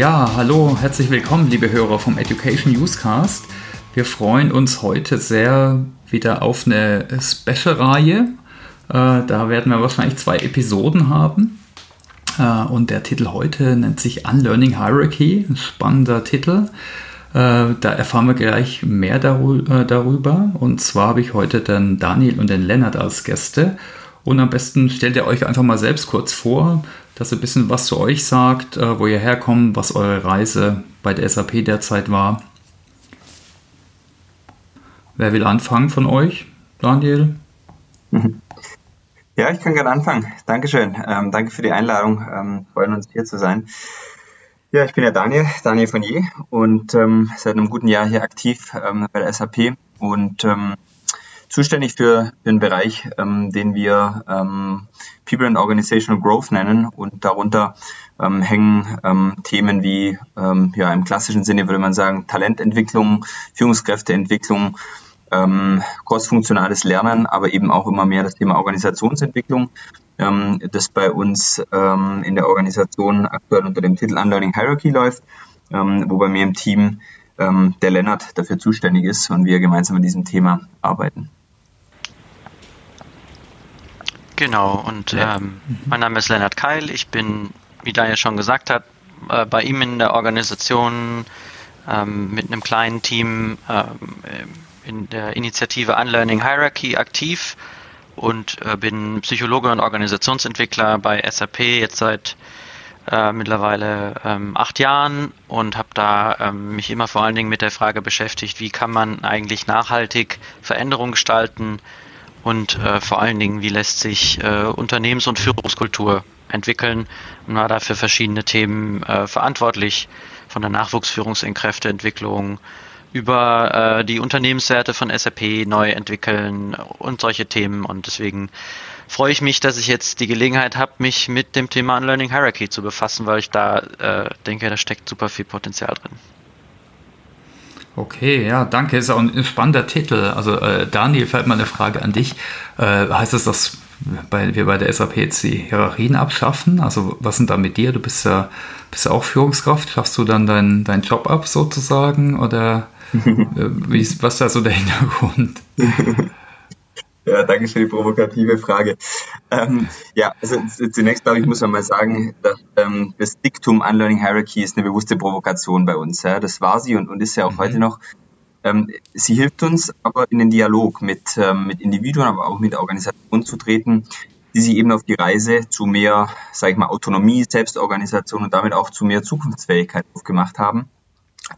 Ja, hallo, herzlich willkommen, liebe Hörer vom Education Newscast. Wir freuen uns heute sehr wieder auf eine Special-Reihe. Äh, da werden wir wahrscheinlich zwei Episoden haben. Äh, und der Titel heute nennt sich Unlearning Hierarchy. Ein spannender Titel. Äh, da erfahren wir gleich mehr darüber. Und zwar habe ich heute den Daniel und den Lennart als Gäste. Und am besten stellt ihr euch einfach mal selbst kurz vor, dass ihr ein bisschen was zu euch sagt, wo ihr herkommt, was eure Reise bei der SAP derzeit war. Wer will anfangen von euch? Daniel? Ja, ich kann gerne anfangen. Dankeschön. Ähm, danke für die Einladung. Ähm, freuen uns hier zu sein. Ja, ich bin ja Daniel, Daniel von Je und ähm, seit einem guten Jahr hier aktiv ähm, bei der SAP und ähm, zuständig für, einen Bereich, ähm, den wir ähm, People and Organizational Growth nennen und darunter ähm, hängen ähm, Themen wie ähm, ja im klassischen Sinne würde man sagen Talententwicklung, Führungskräfteentwicklung, ähm, crossfunktionales Lernen, aber eben auch immer mehr das Thema Organisationsentwicklung, ähm, das bei uns ähm, in der Organisation aktuell unter dem Titel Unlearning Hierarchy läuft, ähm, wo bei mir im Team ähm, der Lennart dafür zuständig ist und wir gemeinsam an diesem Thema arbeiten. Genau, und ähm, mein Name ist Lennart Keil. Ich bin, wie Daniel schon gesagt hat, äh, bei ihm in der Organisation ähm, mit einem kleinen Team ähm, in der Initiative Unlearning Hierarchy aktiv und äh, bin Psychologe und Organisationsentwickler bei SAP jetzt seit äh, mittlerweile ähm, acht Jahren und habe da ähm, mich immer vor allen Dingen mit der Frage beschäftigt, wie kann man eigentlich nachhaltig Veränderungen gestalten und äh, vor allen Dingen, wie lässt sich äh, Unternehmens- und Führungskultur entwickeln und war da für verschiedene Themen äh, verantwortlich, von der Nachwuchsführungskräfteentwicklung über äh, die Unternehmenswerte von SAP neu entwickeln und solche Themen. Und deswegen freue ich mich, dass ich jetzt die Gelegenheit habe, mich mit dem Thema Unlearning Hierarchy zu befassen, weil ich da äh, denke, da steckt super viel Potenzial drin. Okay, ja, danke. Ist auch ein spannender Titel. Also äh, Daniel, vielleicht mal eine Frage an dich. Äh, heißt es, dass bei, wir bei der SAP jetzt die Hierarchien abschaffen? Also was sind da mit dir? Du bist ja, bist ja auch Führungskraft. Schaffst du dann deinen dein Job ab sozusagen? Oder Wie ist, was ist da so der Hintergrund? Ja, danke für die provokative Frage. Ähm, ja, also zunächst glaube ich, muss man mal sagen, dass ähm, das Diktum Unlearning Hierarchy ist eine bewusste Provokation bei uns. Ja. Das war sie und, und ist ja auch mhm. heute noch. Ähm, sie hilft uns aber in den Dialog mit, ähm, mit Individuen, aber auch mit Organisationen zu treten, die sich eben auf die Reise zu mehr, sage ich mal, Autonomie, Selbstorganisation und damit auch zu mehr Zukunftsfähigkeit aufgemacht haben.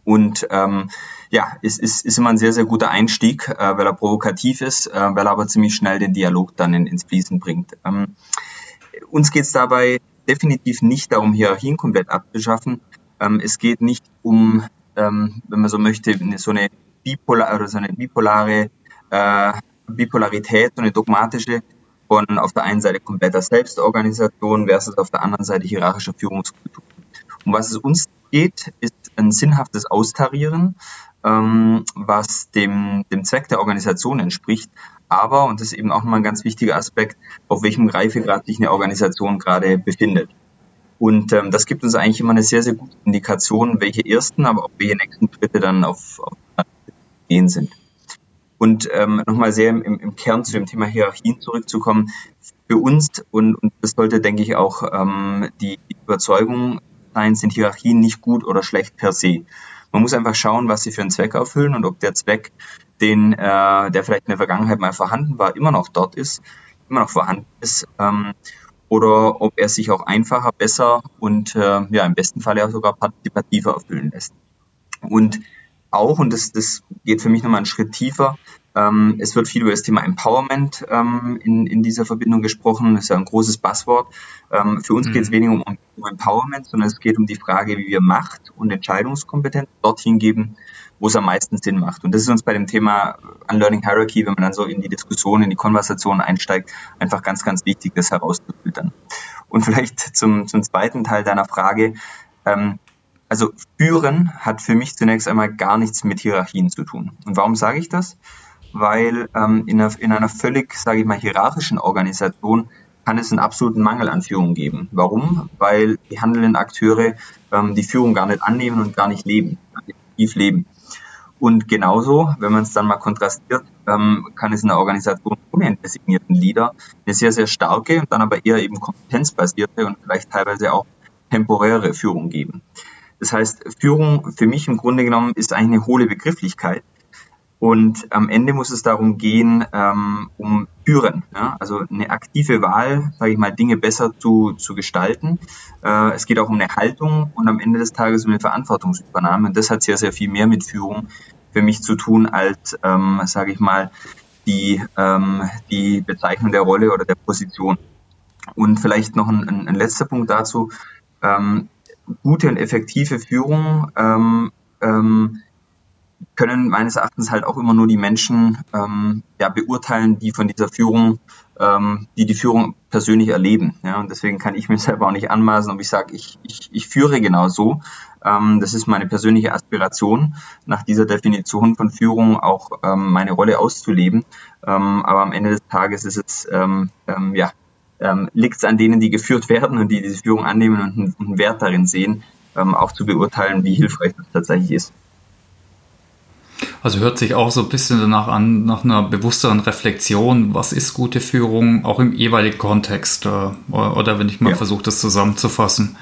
Und ähm, ja, es ist, ist immer ein sehr, sehr guter Einstieg, äh, weil er provokativ ist, äh, weil er aber ziemlich schnell den Dialog dann in, ins Fließen bringt. Ähm, uns geht es dabei definitiv nicht darum, Hierarchien komplett abzuschaffen. Ähm, es geht nicht um, ähm, wenn man so möchte, so eine bipolar oder so eine bipolare äh, Bipolarität, so eine dogmatische von auf der einen Seite kompletter Selbstorganisation versus auf der anderen Seite hierarchischer Führungskultur. Um was es uns geht, ist ein sinnhaftes Austarieren, ähm, was dem, dem Zweck der Organisation entspricht. Aber, und das ist eben auch nochmal ein ganz wichtiger Aspekt, auf welchem Reifegrad sich eine Organisation gerade befindet. Und ähm, das gibt uns eigentlich immer eine sehr, sehr gute Indikation, welche ersten, aber auch welche nächsten Schritte dann auf, auf gehen sind. Und ähm, nochmal sehr im, im Kern zu dem Thema Hierarchien zurückzukommen. Für uns, und, und das sollte, denke ich, auch ähm, die Überzeugung sein, sind Hierarchien nicht gut oder schlecht per se. Man muss einfach schauen, was sie für einen Zweck erfüllen und ob der Zweck, den, äh, der vielleicht in der Vergangenheit mal vorhanden war, immer noch dort ist, immer noch vorhanden ist, ähm, oder ob er sich auch einfacher, besser und äh, ja im besten Fall ja sogar partizipativer erfüllen lässt. Und auch, und das, das geht für mich nochmal einen Schritt tiefer, ähm, es wird viel über das Thema Empowerment ähm, in, in dieser Verbindung gesprochen. Das ist ja ein großes Buzzword. Ähm, für uns mhm. geht es weniger um, um, Empowerment, sondern es geht um die Frage, wie wir Macht und Entscheidungskompetenz dorthin geben, wo es am meisten Sinn macht. Und das ist uns bei dem Thema Unlearning Hierarchy, wenn man dann so in die Diskussion, in die Konversation einsteigt, einfach ganz, ganz wichtig, das herauszufiltern. Und vielleicht zum, zum zweiten Teil deiner Frage. Ähm, also führen hat für mich zunächst einmal gar nichts mit Hierarchien zu tun. Und warum sage ich das? Weil ähm, in, einer, in einer völlig, sage ich mal, hierarchischen Organisation kann es einen absoluten Mangel an Führung geben. Warum? Weil die handelnden Akteure ähm, die Führung gar nicht annehmen und gar nicht leben, aktiv leben. Und genauso, wenn man es dann mal kontrastiert, ähm, kann es in einer Organisation ohne einen designierten Leader eine sehr, sehr starke und dann aber eher eben kompetenzbasierte und vielleicht teilweise auch temporäre Führung geben. Das heißt, Führung für mich im Grunde genommen ist eigentlich eine hohle Begrifflichkeit. Und am Ende muss es darum gehen, ähm, um Führen, ja? also eine aktive Wahl, sage ich mal, Dinge besser zu, zu gestalten. Äh, es geht auch um eine Haltung und am Ende des Tages um eine Verantwortungsübernahme. Und das hat sehr, sehr viel mehr mit Führung für mich zu tun als, ähm, sage ich mal, die, ähm, die Bezeichnung der Rolle oder der Position. Und vielleicht noch ein, ein, ein letzter Punkt dazu. Ähm, gute und effektive Führung ähm, ähm, können meines Erachtens halt auch immer nur die Menschen ähm, ja, beurteilen, die von dieser Führung, ähm, die die Führung persönlich erleben. Ja, und deswegen kann ich mir selber auch nicht anmaßen, ob ich sage, ich, ich, ich führe genau so. Ähm, das ist meine persönliche Aspiration, nach dieser Definition von Führung auch ähm, meine Rolle auszuleben. Ähm, aber am Ende des Tages ist es ähm, ähm, ja ähm, liegt es an denen, die geführt werden und die diese Führung annehmen und einen, einen Wert darin sehen, ähm, auch zu beurteilen, wie hilfreich das tatsächlich ist. Also hört sich auch so ein bisschen danach an, nach einer bewussteren Reflexion, was ist gute Führung, auch im jeweiligen Kontext, äh, oder wenn ich mal ja. versuche, das zusammenzufassen.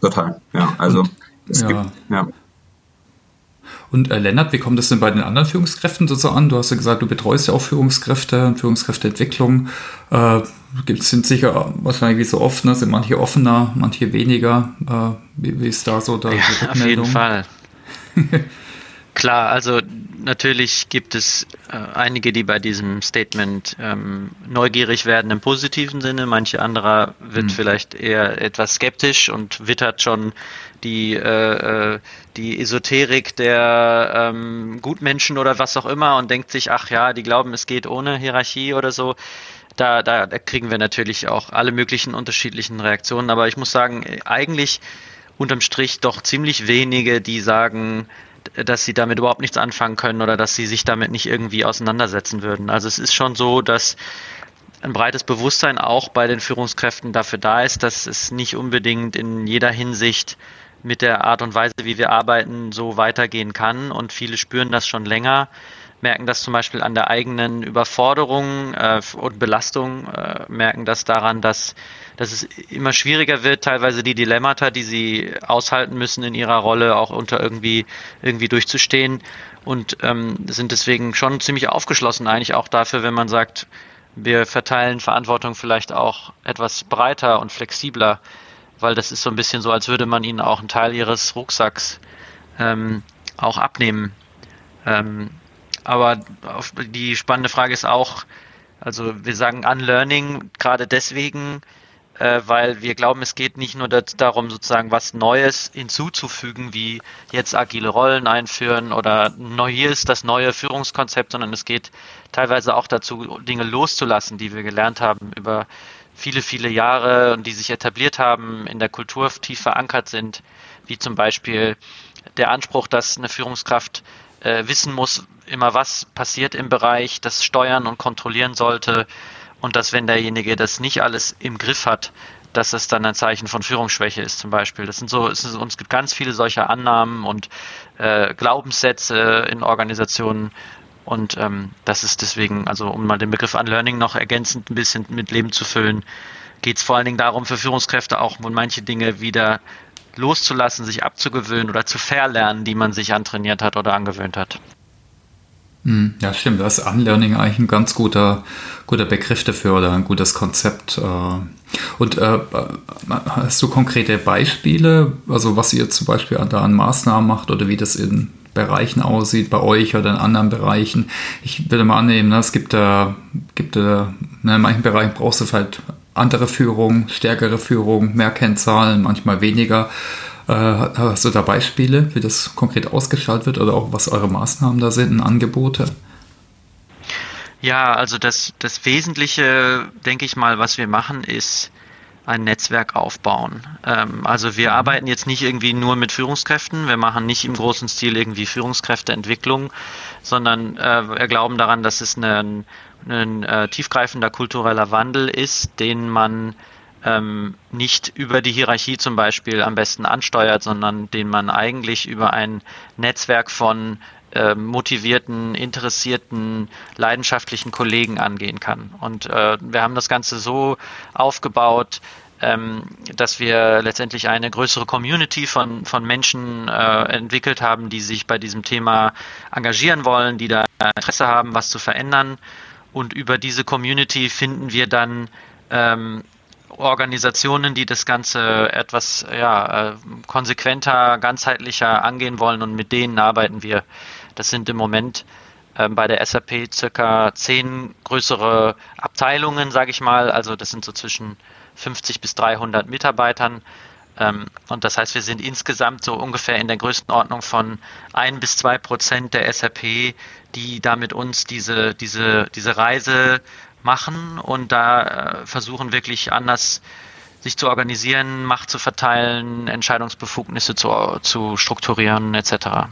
Total, ja. Also Und, es ja. gibt, ja. Und äh, Lennart, wie kommt es denn bei den anderen Führungskräften so an? Du hast ja gesagt, du betreust ja auch Führungskräfte und Führungskräfteentwicklung. Äh, gibt, sind sicher wahrscheinlich wie so oft, ne, sind manche offener, manche weniger. Äh, wie, wie, ist da so da ja, Auf jeden Fall. Klar, also natürlich gibt es äh, einige, die bei diesem Statement ähm, neugierig werden im positiven Sinne. Manche anderer wird mhm. vielleicht eher etwas skeptisch und wittert schon die, äh, äh, die Esoterik der ähm, Gutmenschen oder was auch immer und denkt sich, ach ja, die glauben, es geht ohne Hierarchie oder so. Da, da, da kriegen wir natürlich auch alle möglichen unterschiedlichen Reaktionen. Aber ich muss sagen, eigentlich unterm Strich doch ziemlich wenige, die sagen, dass sie damit überhaupt nichts anfangen können oder dass sie sich damit nicht irgendwie auseinandersetzen würden. Also es ist schon so, dass ein breites Bewusstsein auch bei den Führungskräften dafür da ist, dass es nicht unbedingt in jeder Hinsicht mit der Art und Weise, wie wir arbeiten, so weitergehen kann. Und viele spüren das schon länger, merken das zum Beispiel an der eigenen Überforderung äh, und Belastung, äh, merken das daran, dass dass es immer schwieriger wird, teilweise die Dilemmata, die sie aushalten müssen in ihrer Rolle, auch unter irgendwie, irgendwie durchzustehen und ähm, sind deswegen schon ziemlich aufgeschlossen eigentlich auch dafür, wenn man sagt, wir verteilen Verantwortung vielleicht auch etwas breiter und flexibler, weil das ist so ein bisschen so, als würde man ihnen auch einen Teil ihres Rucksacks ähm, auch abnehmen. Ähm, aber die spannende Frage ist auch, also wir sagen Unlearning gerade deswegen, äh, weil wir glauben, es geht nicht nur darum, sozusagen was Neues hinzuzufügen, wie jetzt agile Rollen einführen oder neu, hier ist das neue Führungskonzept, sondern es geht teilweise auch dazu, Dinge loszulassen, die wir gelernt haben über viele, viele Jahre und die sich etabliert haben, in der Kultur tief verankert sind, wie zum Beispiel der Anspruch, dass eine Führungskraft äh, wissen muss, immer was passiert im Bereich, das steuern und kontrollieren sollte, und dass wenn derjenige das nicht alles im Griff hat, dass es dann ein Zeichen von Führungsschwäche ist zum Beispiel. Das sind so, es, ist, uns gibt ganz viele solcher Annahmen und äh, Glaubenssätze in Organisationen und ähm, das ist deswegen, also um mal den Begriff Unlearning noch ergänzend ein bisschen mit Leben zu füllen, geht es vor allen Dingen darum, für Führungskräfte auch manche Dinge wieder loszulassen, sich abzugewöhnen oder zu verlernen, die man sich antrainiert hat oder angewöhnt hat. Hm, ja, stimmt. Da ist Unlearning eigentlich ein ganz guter, guter Begriff dafür oder ein gutes Konzept. Äh. Und äh, hast du konkrete Beispiele, also was ihr zum Beispiel da an Maßnahmen macht oder wie das in Bereichen aussieht, bei euch oder in anderen Bereichen? Ich würde mal annehmen, ne, es gibt da, gibt da, ne, in manchen Bereichen brauchst du halt andere Führung, stärkere Führung, mehr Kennzahlen, manchmal weniger. Äh, hast du da Beispiele, wie das konkret ausgestaltet wird oder auch was eure Maßnahmen da sind, Angebote? Ja, also das, das Wesentliche, denke ich mal, was wir machen, ist ein Netzwerk aufbauen. Ähm, also wir mhm. arbeiten jetzt nicht irgendwie nur mit Führungskräften, wir machen nicht im großen Stil irgendwie Führungskräfteentwicklung, sondern äh, wir glauben daran, dass es ein ein äh, tiefgreifender kultureller Wandel ist, den man ähm, nicht über die Hierarchie zum Beispiel am besten ansteuert, sondern den man eigentlich über ein Netzwerk von äh, motivierten, interessierten, leidenschaftlichen Kollegen angehen kann. Und äh, wir haben das Ganze so aufgebaut, ähm, dass wir letztendlich eine größere Community von, von Menschen äh, entwickelt haben, die sich bei diesem Thema engagieren wollen, die da Interesse haben, was zu verändern. Und über diese Community finden wir dann ähm, Organisationen, die das Ganze etwas ja, äh, konsequenter, ganzheitlicher angehen wollen und mit denen arbeiten wir. Das sind im Moment ähm, bei der SAP circa zehn größere Abteilungen, sage ich mal. Also das sind so zwischen 50 bis 300 Mitarbeitern. Ähm, und das heißt, wir sind insgesamt so ungefähr in der Größenordnung von ein bis zwei Prozent der SAP, die da mit uns diese, diese, diese Reise machen und da äh, versuchen wirklich anders sich zu organisieren, Macht zu verteilen, Entscheidungsbefugnisse zu, zu strukturieren etc.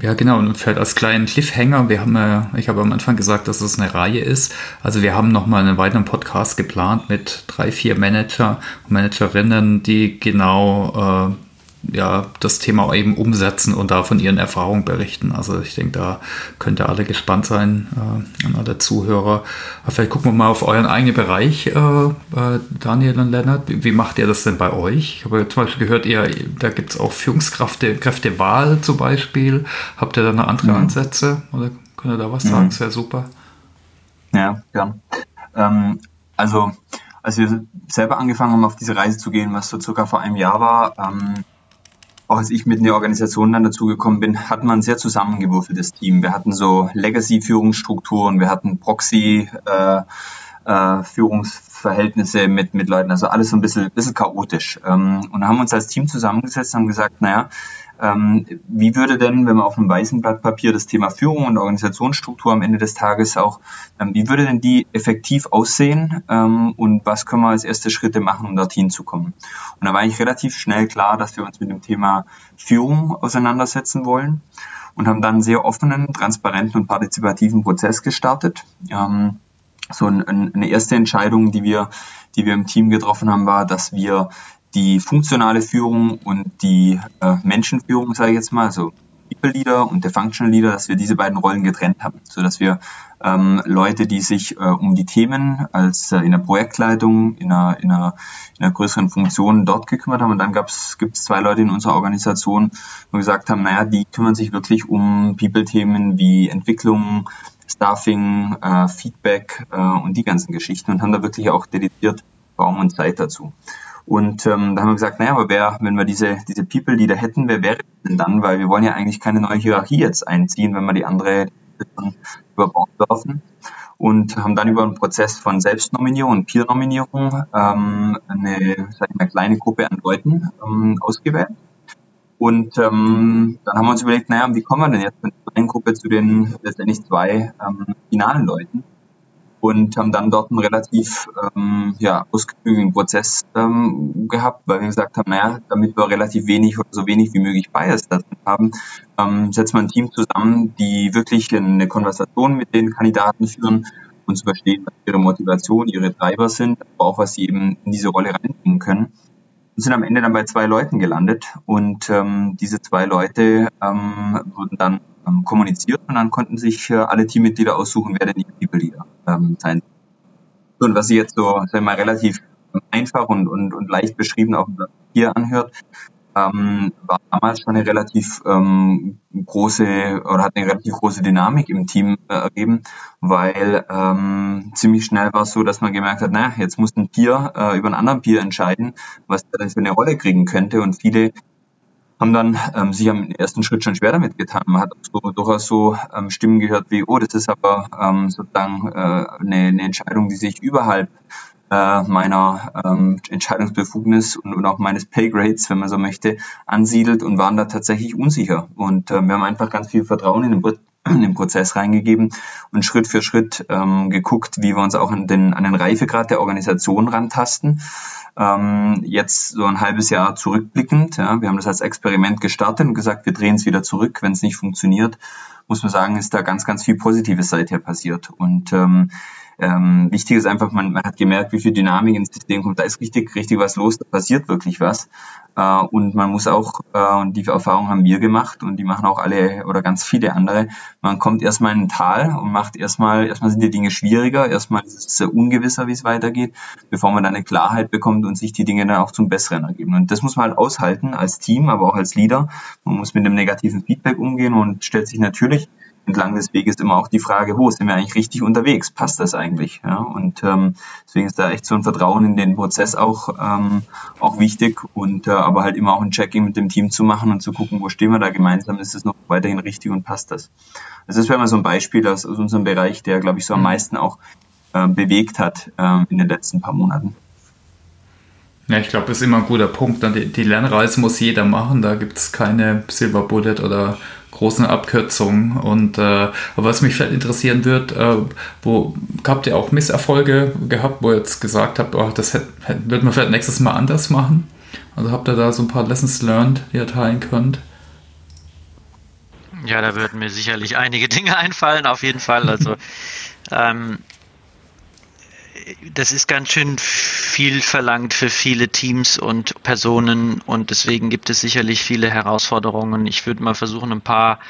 Ja, genau. Und vielleicht als kleinen Cliffhanger, wir haben ja, ich habe am Anfang gesagt, dass es eine Reihe ist. Also wir haben nochmal einen weiteren Podcast geplant mit drei, vier Manager und Managerinnen, die genau äh, ja, das Thema eben umsetzen und da von ihren Erfahrungen berichten. Also ich denke, da könnt ihr alle gespannt sein äh, an alle Zuhörer. Aber vielleicht gucken wir mal auf euren eigenen Bereich, äh, äh, Daniel und Lennart. Wie, wie, macht ihr das denn bei euch? Ich habe zum Beispiel gehört, ihr, da gibt es auch Führungskräfte, Kräftewahl zum Beispiel. Habt ihr da noch andere mhm. Ansätze? Oder könnt ihr da was mhm. sagen? Sehr super. Ja, gern. Ähm, also als wir selber angefangen haben, auf diese Reise zu gehen, was so circa vor einem Jahr war, ähm, auch als ich mit in die Organisation dann dazugekommen bin, hatten wir ein sehr zusammengewürfeltes Team. Wir hatten so Legacy-Führungsstrukturen, wir hatten Proxy- äh, äh, Führungsverhältnisse mit, mit Leuten, also alles so ein bisschen, bisschen chaotisch. Ähm, und haben uns als Team zusammengesetzt und haben gesagt, naja, wie würde denn, wenn man auf einem weißen Blatt Papier das Thema Führung und Organisationsstruktur am Ende des Tages auch, ähm, wie würde denn die effektiv aussehen ähm, und was können wir als erste Schritte machen, um dorthin zu kommen? Und da war eigentlich relativ schnell klar, dass wir uns mit dem Thema Führung auseinandersetzen wollen und haben dann einen sehr offenen, transparenten und partizipativen Prozess gestartet. Ähm, so ein, eine erste Entscheidung, die wir, die wir im Team getroffen haben, war, dass wir die funktionale Führung und die äh, Menschenführung, sage ich jetzt mal, also People Leader und der Functional Leader, dass wir diese beiden Rollen getrennt haben, so dass wir ähm, Leute, die sich äh, um die Themen als äh, in der Projektleitung, in einer, in, einer, in einer größeren Funktion dort gekümmert haben. Und dann gibt es zwei Leute in unserer Organisation, wo wir gesagt haben, naja, die kümmern sich wirklich um People-Themen wie Entwicklung, Staffing, äh, Feedback äh, und die ganzen Geschichten und haben da wirklich auch dediziert Raum und Zeit dazu. Und ähm, da haben wir gesagt, naja, aber wer, wenn wir diese, diese People, die da hätten, wer wäre denn dann? Weil wir wollen ja eigentlich keine neue Hierarchie jetzt einziehen, wenn wir die andere überbauen dürfen. Und haben dann über einen Prozess von Selbstnominierung und Peer-Nominierung ähm, eine, sag ich mal, kleine Gruppe an Leuten ähm, ausgewählt. Und ähm, dann haben wir uns überlegt, naja, wie kommen wir denn jetzt von der kleinen Gruppe zu den letztendlich zwei ähm, finalen Leuten? Und haben dann dort einen relativ ähm, ja, ausgeklügelten Prozess ähm, gehabt, weil wir gesagt haben, naja, damit wir relativ wenig oder so wenig wie möglich Bias da haben, ähm, setzen wir ein Team zusammen, die wirklich eine Konversation mit den Kandidaten führen und zu verstehen, was ihre Motivation, ihre Treiber sind, aber auch was sie eben in diese Rolle reinbringen können. Und sind am Ende dann bei zwei Leuten gelandet und ähm, diese zwei Leute ähm, wurden dann ähm, kommuniziert und dann konnten sich äh, alle Teammitglieder aussuchen, wer denn die People ähm, sein Und was sich jetzt so, sagen mal, relativ einfach und, und, und leicht beschrieben auf dem Papier anhört, ähm, war damals schon eine relativ ähm, große oder hat eine relativ große Dynamik im Team äh, ergeben, weil ähm, ziemlich schnell war es so, dass man gemerkt hat, naja, jetzt muss ein Peer äh, über einen anderen Peer entscheiden, was er denn für eine Rolle kriegen könnte. Und viele haben dann ähm, sich am ersten Schritt schon schwer damit getan. Man hat so, durchaus so ähm, Stimmen gehört wie, oh, das ist aber ähm, sozusagen äh, eine, eine Entscheidung, die sich überhalb äh, meiner ähm, Entscheidungsbefugnis und, und auch meines Paygrades, wenn man so möchte, ansiedelt und waren da tatsächlich unsicher. Und äh, wir haben einfach ganz viel Vertrauen in den, in den Prozess reingegeben und Schritt für Schritt ähm, geguckt, wie wir uns auch an den, an den Reifegrad der Organisation rantasten. Ähm, jetzt so ein halbes Jahr zurückblickend, ja, wir haben das als Experiment gestartet und gesagt, wir drehen es wieder zurück, wenn es nicht funktioniert muss man sagen, ist da ganz, ganz viel Positives seither passiert. Und ähm, ähm, wichtig ist einfach, man, man hat gemerkt, wie viel Dynamik ins System kommt. Da ist richtig, richtig was los, da passiert wirklich was. Äh, und man muss auch, äh, und die Erfahrung haben wir gemacht und die machen auch alle oder ganz viele andere, man kommt erstmal in ein Tal und macht erstmal, erstmal sind die Dinge schwieriger, erstmal ist es sehr ungewisser, wie es weitergeht, bevor man dann eine Klarheit bekommt und sich die Dinge dann auch zum Besseren ergeben. Und das muss man halt aushalten als Team, aber auch als Leader. Man muss mit dem negativen Feedback umgehen und stellt sich natürlich entlang des Weges immer auch die Frage, wo sind wir eigentlich richtig unterwegs? Passt das eigentlich? Ja, und ähm, deswegen ist da echt so ein Vertrauen in den Prozess auch, ähm, auch wichtig und äh, aber halt immer auch ein Checking mit dem Team zu machen und zu gucken, wo stehen wir da gemeinsam, ist es noch weiterhin richtig und passt das? Also das wäre mal so ein Beispiel aus, aus unserem Bereich, der, glaube ich, so am mhm. meisten auch äh, bewegt hat äh, in den letzten paar Monaten. Ja, ich glaube, das ist immer ein guter Punkt. Die, die Lernreise muss jeder machen. Da gibt es keine Silver Bullet oder großen Abkürzungen. Und äh, aber was mich vielleicht interessieren wird, äh, wo habt ihr auch Misserfolge gehabt, wo ihr jetzt gesagt habt, oh, das hätte, wird man vielleicht nächstes Mal anders machen? Also habt ihr da so ein paar Lessons learned, die ihr teilen könnt? Ja, da würden mir sicherlich einige Dinge einfallen, auf jeden Fall. Also ähm, das ist ganz schön viel verlangt für viele Teams und Personen und deswegen gibt es sicherlich viele Herausforderungen. Ich würde mal versuchen, ein paar,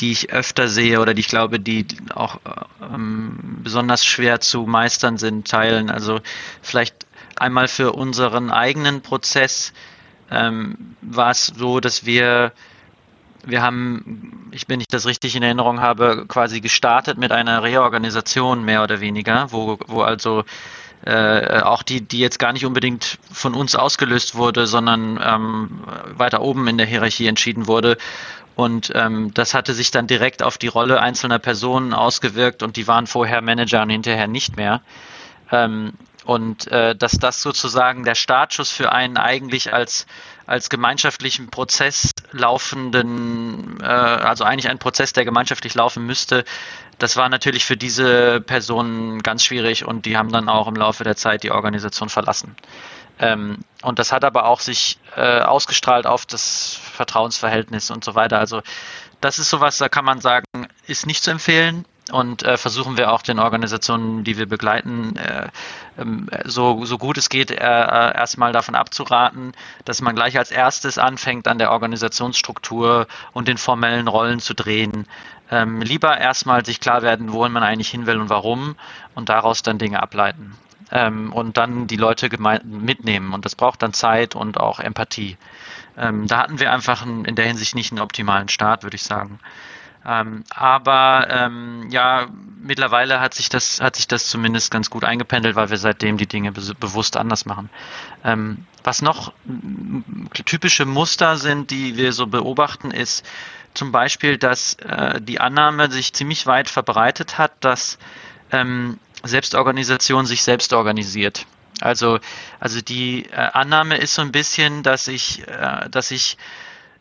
die ich öfter sehe oder die ich glaube, die auch ähm, besonders schwer zu meistern sind, teilen. Also vielleicht einmal für unseren eigenen Prozess ähm, war es so, dass wir wir haben, ich wenn ich das richtig in Erinnerung habe, quasi gestartet mit einer Reorganisation mehr oder weniger, wo, wo also äh, auch die, die jetzt gar nicht unbedingt von uns ausgelöst wurde, sondern ähm, weiter oben in der Hierarchie entschieden wurde. Und ähm, das hatte sich dann direkt auf die Rolle einzelner Personen ausgewirkt und die waren vorher Manager und hinterher nicht mehr. Ähm, und äh, dass das sozusagen der Startschuss für einen eigentlich als als gemeinschaftlichen Prozess laufenden, äh, also eigentlich ein Prozess, der gemeinschaftlich laufen müsste, das war natürlich für diese Personen ganz schwierig und die haben dann auch im Laufe der Zeit die Organisation verlassen. Ähm, und das hat aber auch sich äh, ausgestrahlt auf das Vertrauensverhältnis und so weiter. Also das ist sowas, da kann man sagen, ist nicht zu empfehlen und äh, versuchen wir auch den Organisationen, die wir begleiten, äh, ähm, so, so gut es geht, äh, äh, erstmal davon abzuraten, dass man gleich als erstes anfängt, an der Organisationsstruktur und den formellen Rollen zu drehen. Ähm, lieber erstmal sich klar werden, wohin man eigentlich hin will und warum und daraus dann Dinge ableiten. Ähm, und dann die Leute mitnehmen. Und das braucht dann Zeit und auch Empathie. Ähm, da hatten wir einfach in der Hinsicht nicht einen optimalen Start, würde ich sagen. Ähm, aber ähm, ja, mittlerweile hat sich das hat sich das zumindest ganz gut eingependelt, weil wir seitdem die Dinge be bewusst anders machen. Ähm, was noch typische Muster sind, die wir so beobachten, ist zum Beispiel, dass äh, die Annahme sich ziemlich weit verbreitet hat, dass ähm, Selbstorganisation sich selbst organisiert. Also, also die äh, Annahme ist so ein bisschen, dass ich, äh, dass ich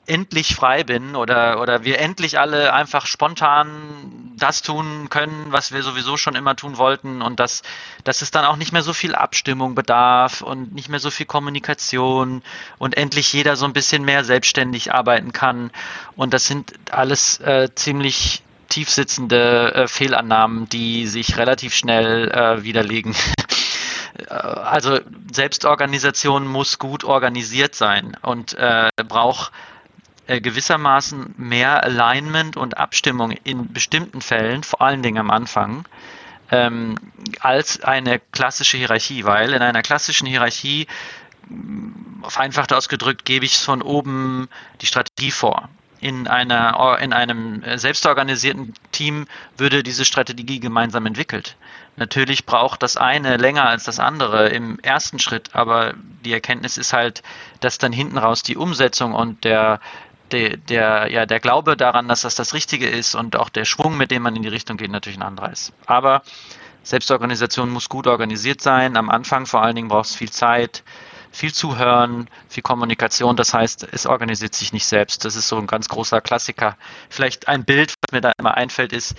endlich frei bin oder, oder wir endlich alle einfach spontan das tun können, was wir sowieso schon immer tun wollten und dass, dass es dann auch nicht mehr so viel Abstimmung bedarf und nicht mehr so viel Kommunikation und endlich jeder so ein bisschen mehr selbstständig arbeiten kann. Und das sind alles äh, ziemlich tiefsitzende äh, Fehlannahmen, die sich relativ schnell äh, widerlegen. Also Selbstorganisation muss gut organisiert sein und äh, braucht gewissermaßen mehr Alignment und Abstimmung in bestimmten Fällen, vor allen Dingen am Anfang, ähm, als eine klassische Hierarchie, weil in einer klassischen Hierarchie, vereinfacht ausgedrückt, gebe ich von oben die Strategie vor. In, einer, in einem selbstorganisierten Team würde diese Strategie gemeinsam entwickelt. Natürlich braucht das eine länger als das andere im ersten Schritt, aber die Erkenntnis ist halt, dass dann hinten raus die Umsetzung und der, der, der, ja, der Glaube daran, dass das das Richtige ist und auch der Schwung, mit dem man in die Richtung geht, natürlich ein anderer ist. Aber Selbstorganisation muss gut organisiert sein. Am Anfang vor allen Dingen braucht es viel Zeit, viel Zuhören, viel Kommunikation. Das heißt, es organisiert sich nicht selbst. Das ist so ein ganz großer Klassiker. Vielleicht ein Bild, was mir da immer einfällt, ist,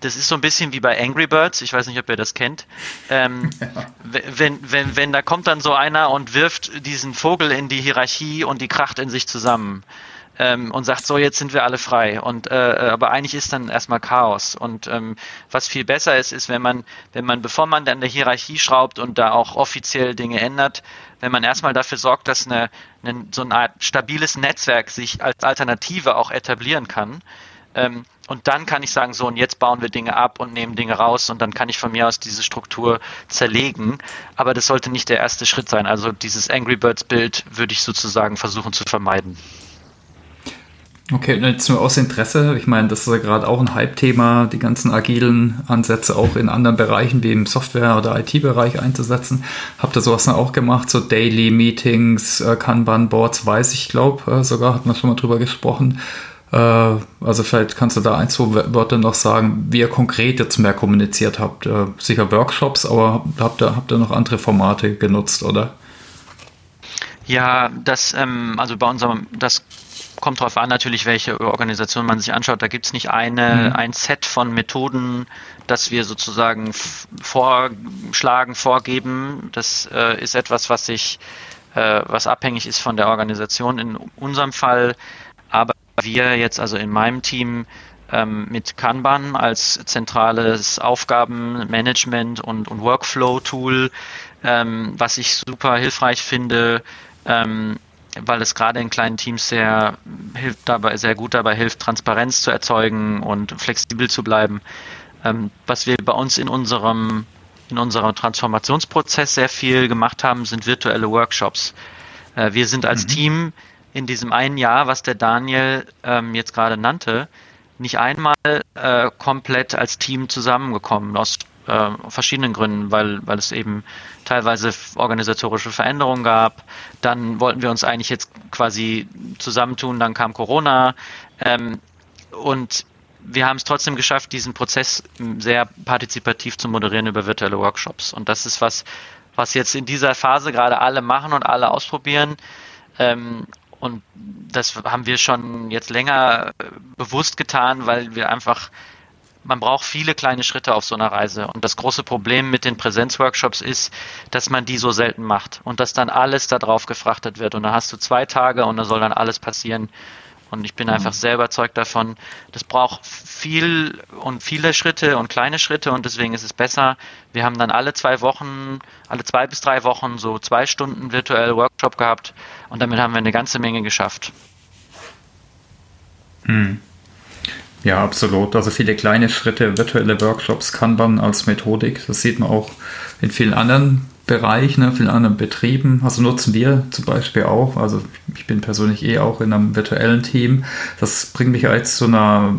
das ist so ein bisschen wie bei Angry Birds. Ich weiß nicht, ob ihr das kennt. Ähm, ja. wenn, wenn, wenn da kommt dann so einer und wirft diesen Vogel in die Hierarchie und die kracht in sich zusammen ähm, und sagt, so, jetzt sind wir alle frei. Und äh, äh, aber eigentlich ist dann erstmal Chaos. Und ähm, was viel besser ist, ist, wenn man, wenn man, bevor man dann der Hierarchie schraubt und da auch offiziell Dinge ändert, wenn man erstmal dafür sorgt, dass eine, eine, so eine Art stabiles Netzwerk sich als Alternative auch etablieren kann. Ähm, und dann kann ich sagen, so und jetzt bauen wir Dinge ab und nehmen Dinge raus und dann kann ich von mir aus diese Struktur zerlegen. Aber das sollte nicht der erste Schritt sein. Also dieses Angry Birds Bild würde ich sozusagen versuchen zu vermeiden. Okay, und jetzt nur aus Interesse, ich meine, das ist ja gerade auch ein Hype-Thema, die ganzen agilen Ansätze auch in anderen Bereichen wie im Software- oder IT-Bereich einzusetzen. Habt ihr sowas dann auch gemacht, so Daily Meetings, äh, Kanban-Boards, weiß ich, glaube äh, sogar, hat man schon mal drüber gesprochen. Äh, also vielleicht kannst du da ein, zwei Wörter noch sagen, wie ihr konkret jetzt mehr kommuniziert habt. Sicher Workshops, aber habt ihr, habt ihr noch andere Formate genutzt, oder? Ja, das, ähm, also bei unserem, das kommt darauf an natürlich, welche Organisation man sich anschaut. Da gibt es nicht eine, mhm. ein Set von Methoden, das wir sozusagen vorschlagen, vorgeben. Das äh, ist etwas, was sich, äh, was abhängig ist von der Organisation. In unserem Fall aber wir jetzt also in meinem Team ähm, mit Kanban als zentrales Aufgabenmanagement und, und Workflow-Tool, ähm, was ich super hilfreich finde, ähm, weil es gerade in kleinen Teams sehr hilft dabei, sehr gut dabei hilft, Transparenz zu erzeugen und flexibel zu bleiben. Ähm, was wir bei uns in unserem in unserem Transformationsprozess sehr viel gemacht haben, sind virtuelle Workshops. Äh, wir sind als mhm. Team in diesem einen Jahr, was der Daniel ähm, jetzt gerade nannte, nicht einmal äh, komplett als Team zusammengekommen aus äh, verschiedenen Gründen, weil, weil es eben teilweise organisatorische Veränderungen gab. Dann wollten wir uns eigentlich jetzt quasi zusammentun, dann kam Corona ähm, und wir haben es trotzdem geschafft, diesen Prozess sehr partizipativ zu moderieren über virtuelle Workshops. Und das ist was, was jetzt in dieser Phase gerade alle machen und alle ausprobieren. Ähm, und das haben wir schon jetzt länger äh, bewusst getan, weil wir einfach man braucht viele kleine Schritte auf so einer Reise. Und das große Problem mit den Präsenzworkshops ist, dass man die so selten macht und dass dann alles da drauf gefrachtet wird. Und da hast du zwei Tage und da soll dann alles passieren. Und ich bin mhm. einfach sehr überzeugt davon, das braucht viel und viele Schritte und kleine Schritte und deswegen ist es besser. Wir haben dann alle zwei Wochen, alle zwei bis drei Wochen so zwei Stunden virtuell Workshop gehabt und damit haben wir eine ganze Menge geschafft. Hm. Ja, absolut. Also viele kleine Schritte, virtuelle Workshops, Kanban als Methodik. Das sieht man auch in vielen anderen Bereichen, ne, vielen anderen Betrieben. Also nutzen wir zum Beispiel auch. Also ich bin persönlich eh auch in einem virtuellen Team. Das bringt mich jetzt zu einer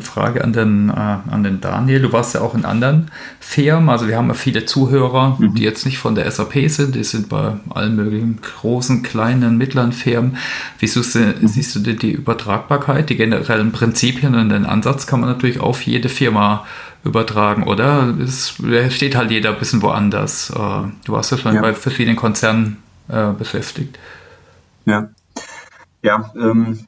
Frage an den, äh, an den Daniel. Du warst ja auch in anderen Firmen. Also wir haben ja viele Zuhörer, mhm. die jetzt nicht von der SAP sind. Die sind bei allen möglichen großen, kleinen, mittleren Firmen. Wie siehst du, mhm. siehst du denn die Übertragbarkeit? Die generellen Prinzipien und den Ansatz kann man natürlich auf jede Firma übertragen, oder? Es steht halt jeder ein bisschen woanders. Äh, du warst ja schon ja. bei verschiedenen Konzernen äh, beschäftigt. Ja. Ja, ähm,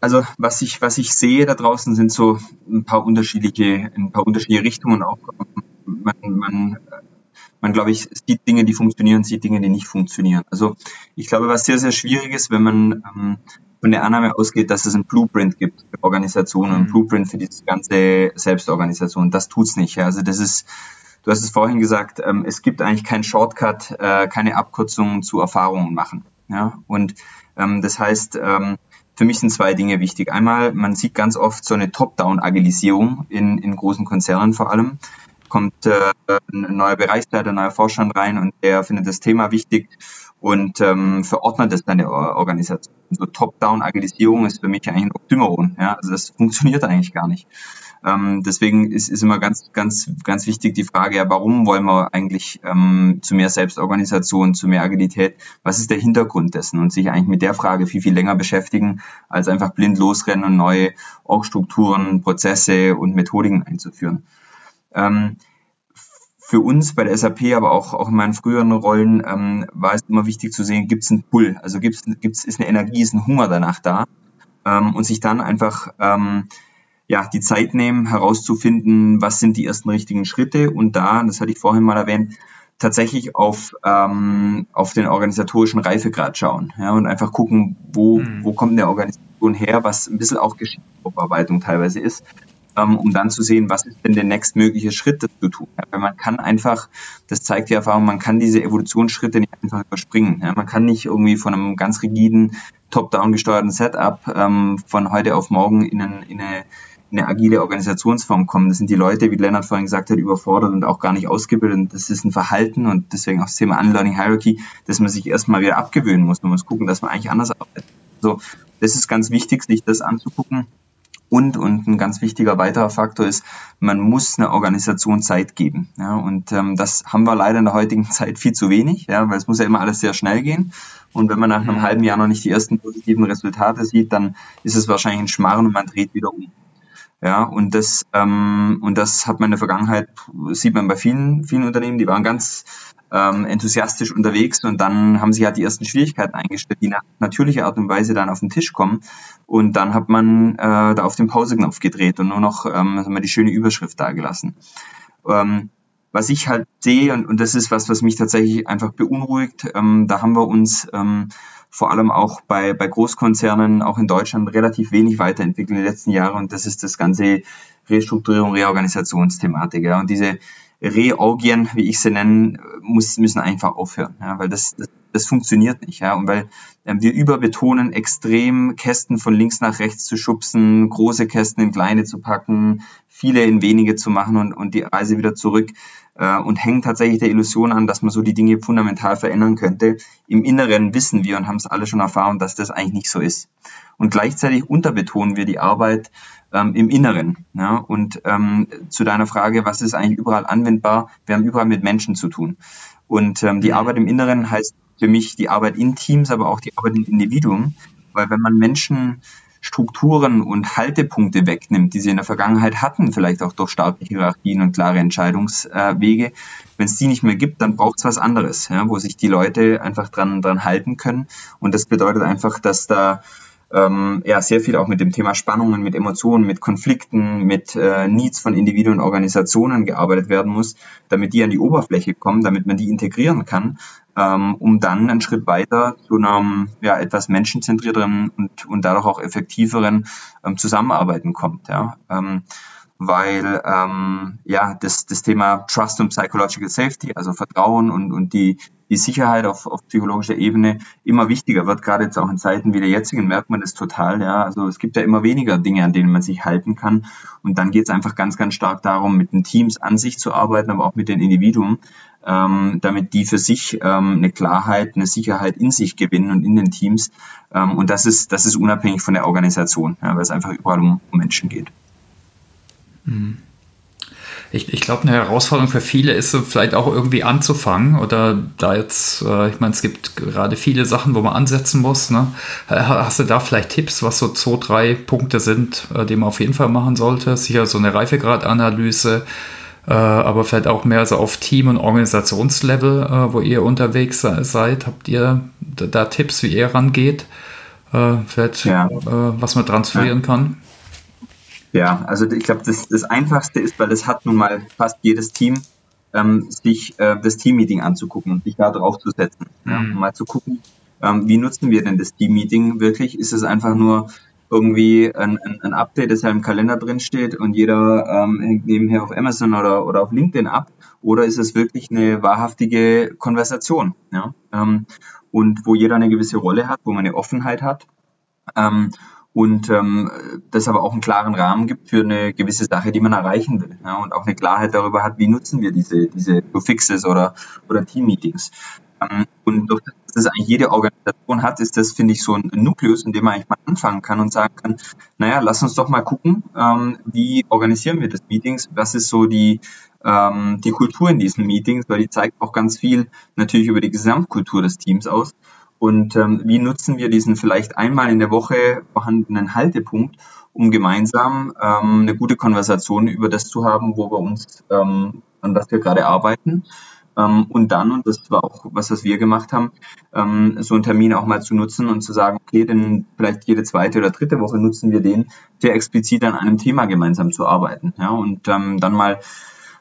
also was ich, was ich sehe da draußen sind so ein paar unterschiedliche, ein paar unterschiedliche Richtungen auch. Man, man, man glaube ich, sieht Dinge, die funktionieren, sieht Dinge, die nicht funktionieren. Also ich glaube, was sehr, sehr schwierig ist, wenn man ähm, von der Annahme ausgeht, dass es ein Blueprint gibt für Organisationen, mhm. ein Blueprint für diese ganze Selbstorganisation. Das tut's nicht. Ja. Also das ist, du hast es vorhin gesagt, ähm, es gibt eigentlich keinen Shortcut, äh, keine Abkürzungen zu Erfahrungen machen. Ja. Und ähm, das heißt, ähm, für mich sind zwei Dinge wichtig. Einmal, man sieht ganz oft so eine Top-Down-Agilisierung in, in großen Konzernen vor allem. Kommt äh, ein neuer Bereichsleiter, ein neuer Vorstand rein und der findet das Thema wichtig und ähm, verordnet dann der Organisation. So Top-Down-Agilisierung ist für mich eigentlich ein Oxymoron. Ja? Also das funktioniert eigentlich gar nicht. Ähm, deswegen ist, ist immer ganz, ganz, ganz wichtig die Frage, ja, warum wollen wir eigentlich ähm, zu mehr Selbstorganisation, zu mehr Agilität? Was ist der Hintergrund dessen? Und sich eigentlich mit der Frage viel, viel länger beschäftigen, als einfach blind losrennen und neue Org-Strukturen, Prozesse und Methodiken einzuführen. Ähm, für uns bei der SAP, aber auch, auch in meinen früheren Rollen, ähm, war es immer wichtig zu sehen, gibt es einen Pull, also gibt's, gibt's, ist eine Energie, ist ein Hunger danach da? Ähm, und sich dann einfach ähm, ja, die Zeit nehmen, herauszufinden, was sind die ersten richtigen Schritte und da, das hatte ich vorhin mal erwähnt, tatsächlich auf, ähm, auf den organisatorischen Reifegrad schauen ja, und einfach gucken, wo, mhm. wo kommt eine Organisation her, was ein bisschen auch Geschichtsaufarbeitung teilweise ist, um dann zu sehen, was ist denn der nächstmögliche Schritt, das zu tun. Ja, weil man kann einfach, das zeigt die Erfahrung, man kann diese Evolutionsschritte nicht einfach überspringen. Ja, man kann nicht irgendwie von einem ganz rigiden, top-down gesteuerten Setup ähm, von heute auf morgen in, ein, in eine eine agile Organisationsform kommen. Das sind die Leute, wie Lennart vorhin gesagt hat, überfordert und auch gar nicht ausgebildet. Und das ist ein Verhalten und deswegen auch das Thema Unlearning Hierarchy, dass man sich erstmal wieder abgewöhnen muss. Man muss gucken, dass man eigentlich anders arbeitet. So, das ist ganz wichtig, sich das anzugucken. Und, und ein ganz wichtiger weiterer Faktor ist, man muss einer Organisation Zeit geben. Ja, und ähm, das haben wir leider in der heutigen Zeit viel zu wenig, ja, weil es muss ja immer alles sehr schnell gehen. Und wenn man nach einem mhm. halben Jahr noch nicht die ersten positiven Resultate sieht, dann ist es wahrscheinlich ein Schmarrn und man dreht wieder um. Ja, und das, ähm, und das hat man in der Vergangenheit, sieht man bei vielen, vielen Unternehmen, die waren ganz ähm, enthusiastisch unterwegs und dann haben sich halt die ersten Schwierigkeiten eingestellt, die nach natürlicher Art und Weise dann auf den Tisch kommen. Und dann hat man äh, da auf den Pauseknopf gedreht und nur noch ähm, die schöne Überschrift dagelassen. Ähm, was ich halt sehe, und, und das ist was, was mich tatsächlich einfach beunruhigt, ähm, da haben wir uns ähm, vor allem auch bei, bei Großkonzernen, auch in Deutschland, relativ wenig weiterentwickelt in den letzten Jahren. Und das ist das ganze Restrukturierung, Reorganisationsthematik. Ja. Und diese Reorgien, wie ich sie nenne, muss, müssen einfach aufhören, ja, weil das, das, das funktioniert nicht. Ja, und weil ähm, wir überbetonen extrem, Kästen von links nach rechts zu schubsen, große Kästen in kleine zu packen, viele in wenige zu machen und, und die Reise wieder zurück äh, und hängen tatsächlich der Illusion an, dass man so die Dinge fundamental verändern könnte. Im Inneren wissen wir und haben es alle schon erfahren, dass das eigentlich nicht so ist. Und gleichzeitig unterbetonen wir die Arbeit ähm, im Inneren. Ja? Und ähm, zu deiner Frage, was ist eigentlich überall anwendbar? Wir haben überall mit Menschen zu tun. Und ähm, die mhm. Arbeit im Inneren heißt für mich die Arbeit in Teams, aber auch die Arbeit in Individuen. Weil wenn man Menschen Strukturen und Haltepunkte wegnimmt, die sie in der Vergangenheit hatten, vielleicht auch durch starke Hierarchien und klare Entscheidungswege. Wenn es die nicht mehr gibt, dann braucht es was anderes, ja, wo sich die Leute einfach dran, dran halten können. Und das bedeutet einfach, dass da ähm, ja sehr viel auch mit dem Thema Spannungen, mit Emotionen, mit Konflikten, mit äh, Needs von Individuen und Organisationen gearbeitet werden muss, damit die an die Oberfläche kommen, damit man die integrieren kann, ähm, um dann einen Schritt weiter zu einem ja, etwas menschenzentrierteren und, und dadurch auch effektiveren ähm, Zusammenarbeiten kommt. Ja. Ähm, weil ähm, ja das, das Thema Trust und Psychological Safety, also Vertrauen und, und die, die Sicherheit auf, auf psychologischer Ebene immer wichtiger wird, gerade jetzt auch in Zeiten wie der jetzigen merkt man das total. Ja, also es gibt ja immer weniger Dinge, an denen man sich halten kann. Und dann geht es einfach ganz, ganz stark darum, mit den Teams an sich zu arbeiten, aber auch mit den Individuen, ähm, damit die für sich ähm, eine Klarheit, eine Sicherheit in sich gewinnen und in den Teams. Ähm, und das ist, das ist unabhängig von der Organisation, ja, weil es einfach überall um, um Menschen geht. Ich, ich glaube, eine Herausforderung für viele ist so vielleicht auch irgendwie anzufangen oder da jetzt, äh, ich meine, es gibt gerade viele Sachen, wo man ansetzen muss. Ne? Hast du da vielleicht Tipps, was so zwei, drei Punkte sind, äh, die man auf jeden Fall machen sollte? Sicher so eine Reifegradanalyse, äh, aber vielleicht auch mehr so auf Team- und Organisationslevel, wo ihr unterwegs seid. Habt ihr da, Tipps, wie ihr rangeht? Vielleicht, ja. Was man transferieren ja. kann? Ja, also ich glaube, das, das Einfachste ist, weil das hat nun mal fast jedes Team, ähm, sich äh, das Team-Meeting anzugucken und sich da drauf zu setzen. Mhm. Ja, um mal zu gucken, ähm, wie nutzen wir denn das Team-Meeting wirklich? Ist es einfach nur irgendwie ein, ein, ein Update, das ja im Kalender drin steht und jeder ähm, hängt nebenher auf Amazon oder, oder auf LinkedIn ab? Oder ist es wirklich eine wahrhaftige Konversation? Ja? Ähm, und wo jeder eine gewisse Rolle hat, wo man eine Offenheit hat. Ähm, und ähm, das aber auch einen klaren Rahmen gibt für eine gewisse Sache, die man erreichen will. Ja, und auch eine Klarheit darüber hat, wie nutzen wir diese, diese Fixes oder, oder Team-Meetings. Ähm, und durch das, dass das eigentlich jede Organisation hat, ist das, finde ich, so ein Nukleus, in dem man eigentlich mal anfangen kann und sagen kann, naja, lass uns doch mal gucken, ähm, wie organisieren wir das Meetings, was ist so die, ähm, die Kultur in diesen Meetings, weil die zeigt auch ganz viel natürlich über die Gesamtkultur des Teams aus. Und ähm, wie nutzen wir diesen vielleicht einmal in der Woche vorhandenen Haltepunkt, um gemeinsam ähm, eine gute Konversation über das zu haben, wo wir uns, ähm, an was wir gerade arbeiten. Ähm, und dann, und das war auch was, was wir gemacht haben, ähm, so einen Termin auch mal zu nutzen und zu sagen, okay, denn vielleicht jede zweite oder dritte Woche nutzen wir den, sehr explizit an einem Thema gemeinsam zu arbeiten. Ja, und ähm, dann mal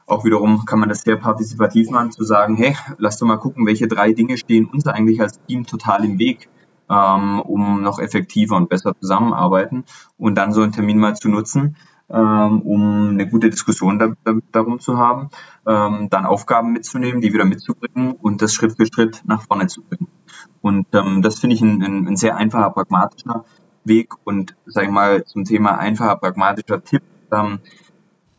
auch wiederum kann man das sehr partizipativ machen, zu sagen, hey, lass doch mal gucken, welche drei Dinge stehen uns eigentlich als Team total im Weg, ähm, um noch effektiver und besser zusammenarbeiten und dann so einen Termin mal zu nutzen, ähm, um eine gute Diskussion da, da, darum zu haben, ähm, dann Aufgaben mitzunehmen, die wieder mitzubringen und das Schritt für Schritt nach vorne zu bringen. Und ähm, das finde ich ein, ein, ein sehr einfacher, pragmatischer Weg und sage ich mal zum Thema einfacher, pragmatischer Tipp.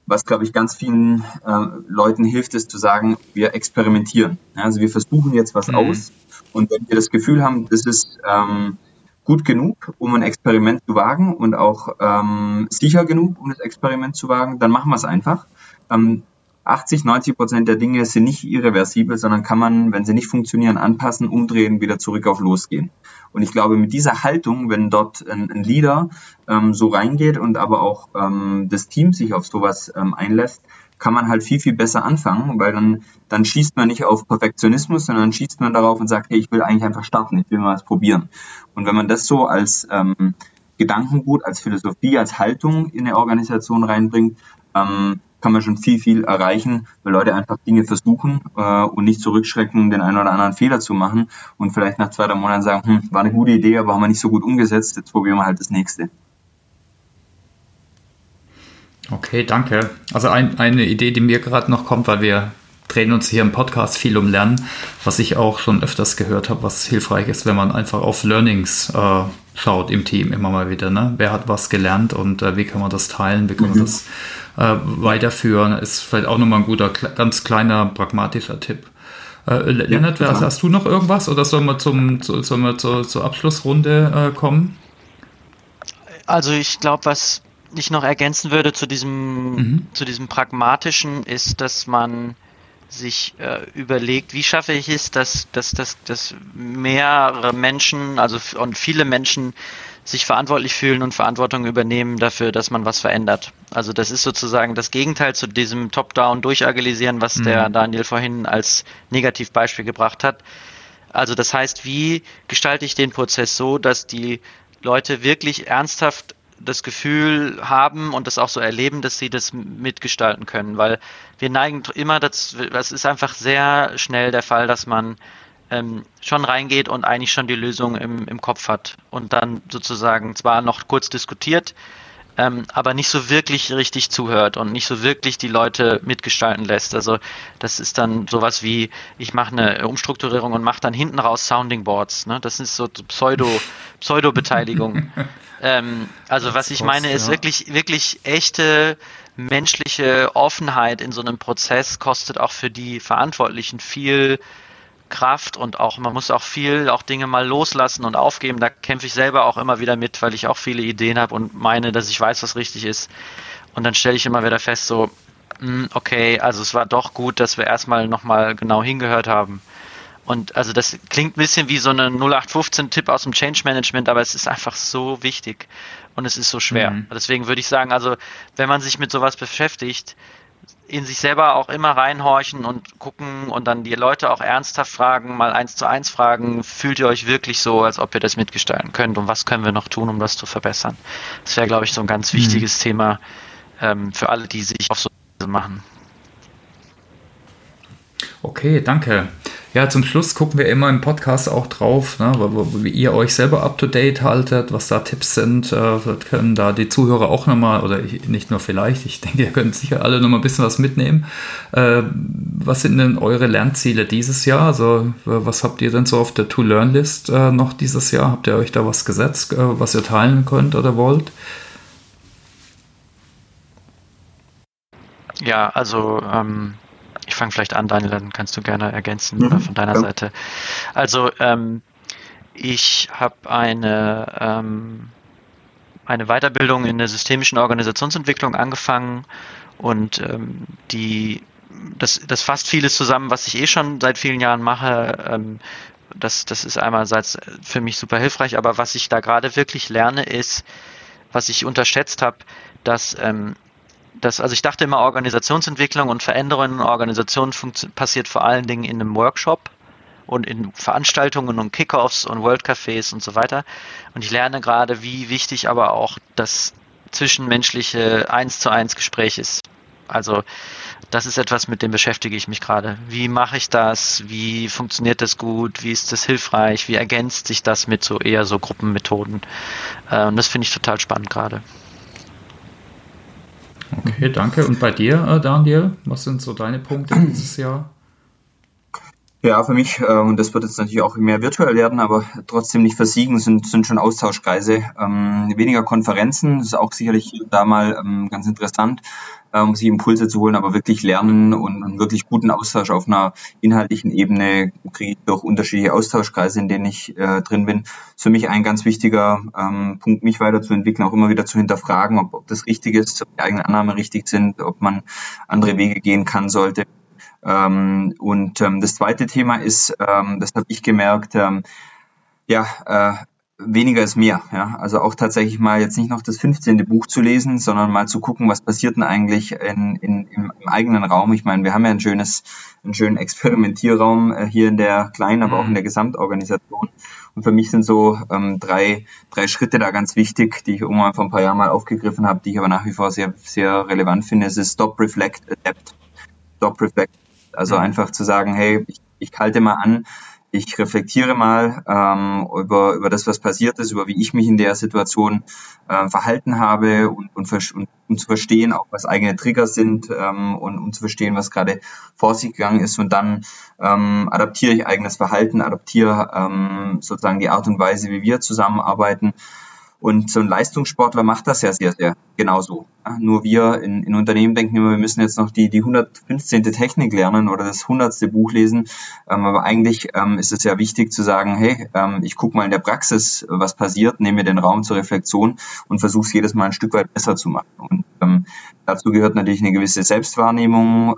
Was, glaube ich, ganz vielen äh, Leuten hilft, ist zu sagen, wir experimentieren. Also wir versuchen jetzt was mhm. aus und wenn wir das Gefühl haben, das ist ähm, gut genug, um ein Experiment zu wagen und auch ähm, sicher genug, um das Experiment zu wagen, dann machen wir es einfach. Ähm, 80, 90 Prozent der Dinge sind nicht irreversibel, sondern kann man, wenn sie nicht funktionieren, anpassen, umdrehen, wieder zurück auf losgehen. Und ich glaube, mit dieser Haltung, wenn dort ein, ein Leader ähm, so reingeht und aber auch ähm, das Team sich auf sowas ähm, einlässt, kann man halt viel, viel besser anfangen, weil dann, dann schießt man nicht auf Perfektionismus, sondern schießt man darauf und sagt, hey, ich will eigentlich einfach starten, ich will mal was probieren. Und wenn man das so als ähm, Gedankengut, als Philosophie, als Haltung in eine Organisation reinbringt, ähm, kann man schon viel, viel erreichen, weil Leute einfach Dinge versuchen äh, und nicht zurückschrecken, den einen oder anderen Fehler zu machen und vielleicht nach zwei, drei Monaten sagen, hm, war eine gute Idee, aber haben wir nicht so gut umgesetzt, jetzt probieren wir halt das nächste. Okay, danke. Also ein, eine Idee, die mir gerade noch kommt, weil wir drehen uns hier im Podcast viel um Lernen, was ich auch schon öfters gehört habe, was hilfreich ist, wenn man einfach auf Learnings äh, schaut im Team immer mal wieder. Ne? Wer hat was gelernt und äh, wie kann man das teilen, wie kann man mhm. das äh, weiterführen, ist vielleicht auch nochmal ein guter, ganz kleiner, pragmatischer Tipp. Äh, Lennart, ja, hast du noch irgendwas oder sollen wir, zum, zu, sollen wir zur, zur Abschlussrunde äh, kommen? Also ich glaube, was ich noch ergänzen würde zu diesem, mhm. zu diesem pragmatischen, ist, dass man sich äh, überlegt, wie schaffe ich es, dass, dass, dass, dass mehrere Menschen, also und viele Menschen sich verantwortlich fühlen und Verantwortung übernehmen dafür, dass man was verändert. Also das ist sozusagen das Gegenteil zu diesem Top-Down durchagilisieren, was mhm. der Daniel vorhin als Negativbeispiel gebracht hat. Also das heißt, wie gestalte ich den Prozess so, dass die Leute wirklich ernsthaft das Gefühl haben und das auch so erleben, dass sie das mitgestalten können, weil wir neigen immer dazu, das ist einfach sehr schnell der Fall, dass man ähm, schon reingeht und eigentlich schon die Lösung im, im Kopf hat und dann sozusagen zwar noch kurz diskutiert, ähm, aber nicht so wirklich richtig zuhört und nicht so wirklich die Leute mitgestalten lässt. Also das ist dann sowas wie, ich mache eine Umstrukturierung und mache dann hinten raus Sounding Boards. Ne? Das ist so Pseudo, Pseudo-Beteiligung. ähm, also was ich meine ist wirklich, wirklich echte menschliche Offenheit in so einem Prozess kostet auch für die Verantwortlichen viel Kraft und auch, man muss auch viel, auch Dinge mal loslassen und aufgeben. Da kämpfe ich selber auch immer wieder mit, weil ich auch viele Ideen habe und meine, dass ich weiß, was richtig ist. Und dann stelle ich immer wieder fest, so, hm, okay, also es war doch gut, dass wir erstmal nochmal genau hingehört haben. Und also das klingt ein bisschen wie so eine 0815-Tipp aus dem Change Management, aber es ist einfach so wichtig und es ist so schwer. Mhm. Deswegen würde ich sagen, also wenn man sich mit sowas beschäftigt, in sich selber auch immer reinhorchen und gucken und dann die Leute auch ernsthaft fragen, mal eins zu eins fragen, fühlt ihr euch wirklich so, als ob ihr das mitgestalten könnt und was können wir noch tun, um das zu verbessern? Das wäre, glaube ich, so ein ganz mhm. wichtiges Thema ähm, für alle, die sich auf so machen. Okay, danke. Ja, zum Schluss gucken wir immer im Podcast auch drauf, ne, wie ihr euch selber up to date haltet, was da Tipps sind. Äh, können da die Zuhörer auch nochmal, oder nicht nur vielleicht, ich denke, ihr könnt sicher alle nochmal ein bisschen was mitnehmen. Äh, was sind denn eure Lernziele dieses Jahr? Also, was habt ihr denn so auf der To-Learn-List äh, noch dieses Jahr? Habt ihr euch da was gesetzt, äh, was ihr teilen könnt oder wollt? Ja, also ähm, ich fange vielleicht an, Daniel, dann kannst du gerne ergänzen mhm. von deiner ja. Seite. Also ähm, ich habe eine, ähm, eine Weiterbildung in der systemischen Organisationsentwicklung angefangen und ähm, die das, das fasst vieles zusammen, was ich eh schon seit vielen Jahren mache. Ähm, das, das ist einerseits für mich super hilfreich, aber was ich da gerade wirklich lerne, ist, was ich unterschätzt habe, dass ähm, das, also ich dachte immer, Organisationsentwicklung und Veränderungen in Organisationen passiert vor allen Dingen in einem Workshop und in Veranstaltungen und Kickoffs und World Cafés und so weiter. Und ich lerne gerade, wie wichtig aber auch das zwischenmenschliche eins zu eins Gespräch ist. Also das ist etwas, mit dem beschäftige ich mich gerade. Wie mache ich das? Wie funktioniert das gut? Wie ist das hilfreich? Wie ergänzt sich das mit so eher so Gruppenmethoden? Äh, und das finde ich total spannend gerade. Okay, danke. Und bei dir, äh, Daniel, was sind so deine Punkte dieses Jahr? Ja, für mich, äh, und das wird jetzt natürlich auch mehr virtuell werden, aber trotzdem nicht versiegen, sind, sind schon Austauschkreise. Ähm, weniger Konferenzen, das ist auch sicherlich da mal ähm, ganz interessant, äh, um sich Impulse zu holen, aber wirklich lernen und, und wirklich guten Austausch auf einer inhaltlichen Ebene kriege ich durch unterschiedliche Austauschkreise, in denen ich äh, drin bin. ist für mich ein ganz wichtiger ähm, Punkt, mich weiterzuentwickeln, auch immer wieder zu hinterfragen, ob, ob das richtig ist, ob die eigenen Annahmen richtig sind, ob man andere Wege gehen kann sollte. Ähm, und ähm, das zweite Thema ist, ähm, das habe ich gemerkt, ähm, ja, äh, weniger ist mehr. Ja? Also auch tatsächlich mal jetzt nicht noch das 15. Buch zu lesen, sondern mal zu gucken, was passiert denn eigentlich in, in, im, im eigenen Raum. Ich meine, wir haben ja ein schönes, einen schönen Experimentierraum äh, hier in der kleinen, aber auch in der mhm. Gesamtorganisation. Und für mich sind so ähm, drei, drei Schritte da ganz wichtig, die ich irgendwann vor ein paar Jahren mal aufgegriffen habe, die ich aber nach wie vor sehr, sehr relevant finde. Es ist Stop, Reflect, Adapt. Stop, Reflect, also einfach zu sagen, hey, ich, ich halte mal an, ich reflektiere mal ähm, über, über das, was passiert ist, über wie ich mich in der Situation äh, verhalten habe und, und, und, und zu verstehen, auch was eigene Trigger sind ähm, und um zu verstehen, was gerade vor sich gegangen ist. Und dann ähm, adaptiere ich eigenes Verhalten, adaptiere ähm, sozusagen die Art und Weise, wie wir zusammenarbeiten und so ein Leistungssportler macht das ja sehr, sehr genauso. Nur wir in, in Unternehmen denken immer, wir müssen jetzt noch die, die 115. Technik lernen oder das 100. Buch lesen. Ähm, aber eigentlich ähm, ist es ja wichtig zu sagen, hey, ähm, ich gucke mal in der Praxis, was passiert, nehme mir den Raum zur Reflexion und versuche es jedes Mal ein Stück weit besser zu machen. Und dazu gehört natürlich eine gewisse Selbstwahrnehmung,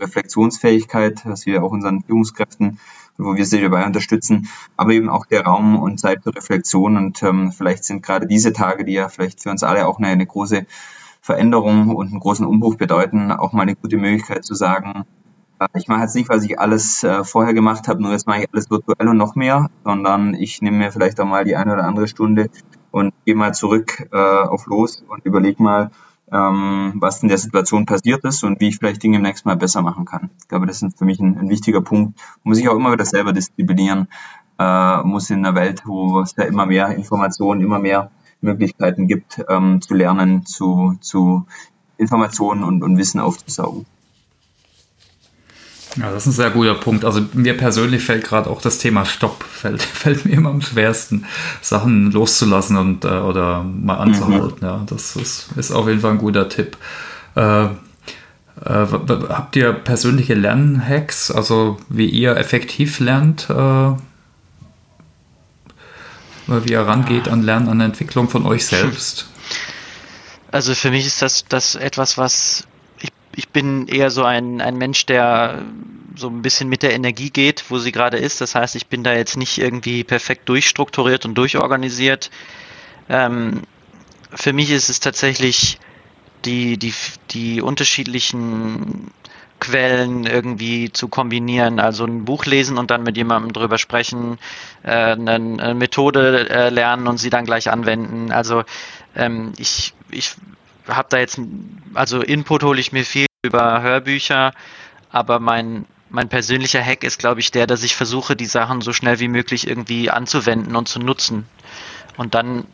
Reflexionsfähigkeit, was wir auch unseren Führungskräften wo wir sie dabei unterstützen, aber eben auch der Raum und Zeit zur Reflexion. Und ähm, vielleicht sind gerade diese Tage, die ja vielleicht für uns alle auch eine, eine große Veränderung und einen großen Umbruch bedeuten, auch mal eine gute Möglichkeit zu sagen, äh, ich mache jetzt nicht, was ich alles äh, vorher gemacht habe, nur jetzt mache ich alles virtuell und noch mehr, sondern ich nehme mir vielleicht auch mal die eine oder andere Stunde und gehe mal zurück äh, auf los und überlege mal, ähm, was in der Situation passiert ist und wie ich vielleicht Dinge im nächsten Mal besser machen kann. Ich glaube, das ist für mich ein, ein wichtiger Punkt. Muss sich auch immer wieder selber disziplinieren, äh, muss in einer Welt, wo es da immer mehr Informationen, immer mehr Möglichkeiten gibt, ähm, zu lernen, zu, zu Informationen und, und Wissen aufzusaugen. Ja, das ist ein sehr guter Punkt. Also mir persönlich fällt gerade auch das Thema Stopp, fällt, fällt mir immer am schwersten, Sachen loszulassen und äh, oder mal anzuhalten. Mhm. Ja, das ist, ist auf jeden Fall ein guter Tipp. Äh, äh, habt ihr persönliche Lernhacks, also wie ihr effektiv lernt, äh, wie ihr rangeht an Lernen, an Entwicklung von euch selbst? Also für mich ist das, das etwas, was ich bin eher so ein, ein Mensch, der so ein bisschen mit der Energie geht, wo sie gerade ist. Das heißt, ich bin da jetzt nicht irgendwie perfekt durchstrukturiert und durchorganisiert. Ähm, für mich ist es tatsächlich die, die, die unterschiedlichen Quellen irgendwie zu kombinieren. Also ein Buch lesen und dann mit jemandem drüber sprechen, äh, eine, eine Methode äh, lernen und sie dann gleich anwenden. Also ähm, ich, ich habe da jetzt, also Input hole ich mir viel über Hörbücher, aber mein, mein persönlicher Hack ist, glaube ich, der, dass ich versuche, die Sachen so schnell wie möglich irgendwie anzuwenden und zu nutzen. Und dann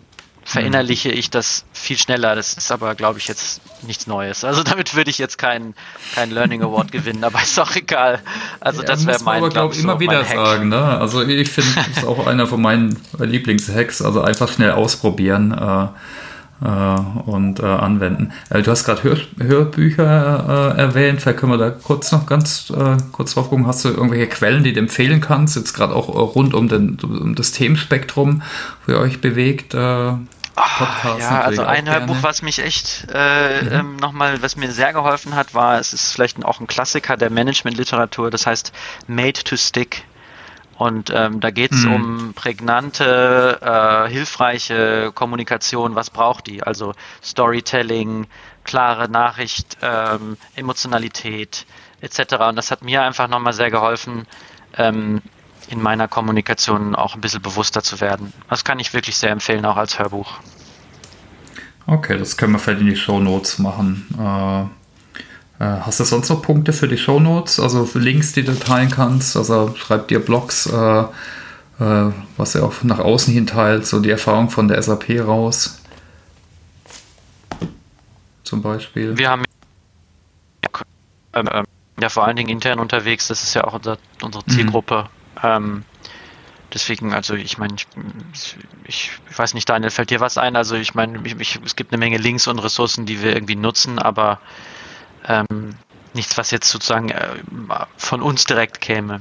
verinnerliche ich das viel schneller. Das ist aber, glaube ich, jetzt nichts Neues. Also damit würde ich jetzt keinen kein Learning Award gewinnen, aber ist auch egal. Also ja, das wäre mein. Aber glaube ich immer so wieder sagen. Ne? Also ich finde, das ist auch einer von meinen Lieblingshacks. Also einfach schnell ausprobieren. Äh, und äh, anwenden. Äh, du hast gerade Hör Hörbücher äh, erwähnt, vielleicht können wir da kurz noch ganz äh, kurz drauf gucken. Hast du irgendwelche Quellen, die du empfehlen kannst, jetzt gerade auch rund um, den, um das Themenspektrum, wo ihr euch bewegt? Äh, Podcast ja, also ein Hörbuch, was mich echt äh, mhm. ähm, nochmal, was mir sehr geholfen hat, war, es ist vielleicht auch ein Klassiker der Management-Literatur, das heißt Made to Stick und ähm, da geht es mhm. um prägnante, äh, hilfreiche Kommunikation. Was braucht die? Also Storytelling, klare Nachricht, ähm, Emotionalität etc. Und das hat mir einfach nochmal sehr geholfen, ähm, in meiner Kommunikation auch ein bisschen bewusster zu werden. Das kann ich wirklich sehr empfehlen, auch als Hörbuch. Okay, das können wir vielleicht in die Show Notes machen. Äh hast du sonst noch Punkte für die Shownotes, also für Links, die du teilen kannst? Also schreib dir Blogs, äh, äh, was du auch nach außen hin teilt, so die Erfahrung von der SAP raus. Zum Beispiel. Wir haben ähm, ähm, ja vor allen Dingen intern unterwegs, das ist ja auch unser, unsere mhm. Zielgruppe. Mhm. Ähm, deswegen, also ich meine, ich, ich, ich, weiß nicht, Daniel, fällt dir was ein? Also ich meine, es gibt eine Menge Links und Ressourcen, die wir irgendwie nutzen, aber ähm, nichts, was jetzt sozusagen äh, von uns direkt käme.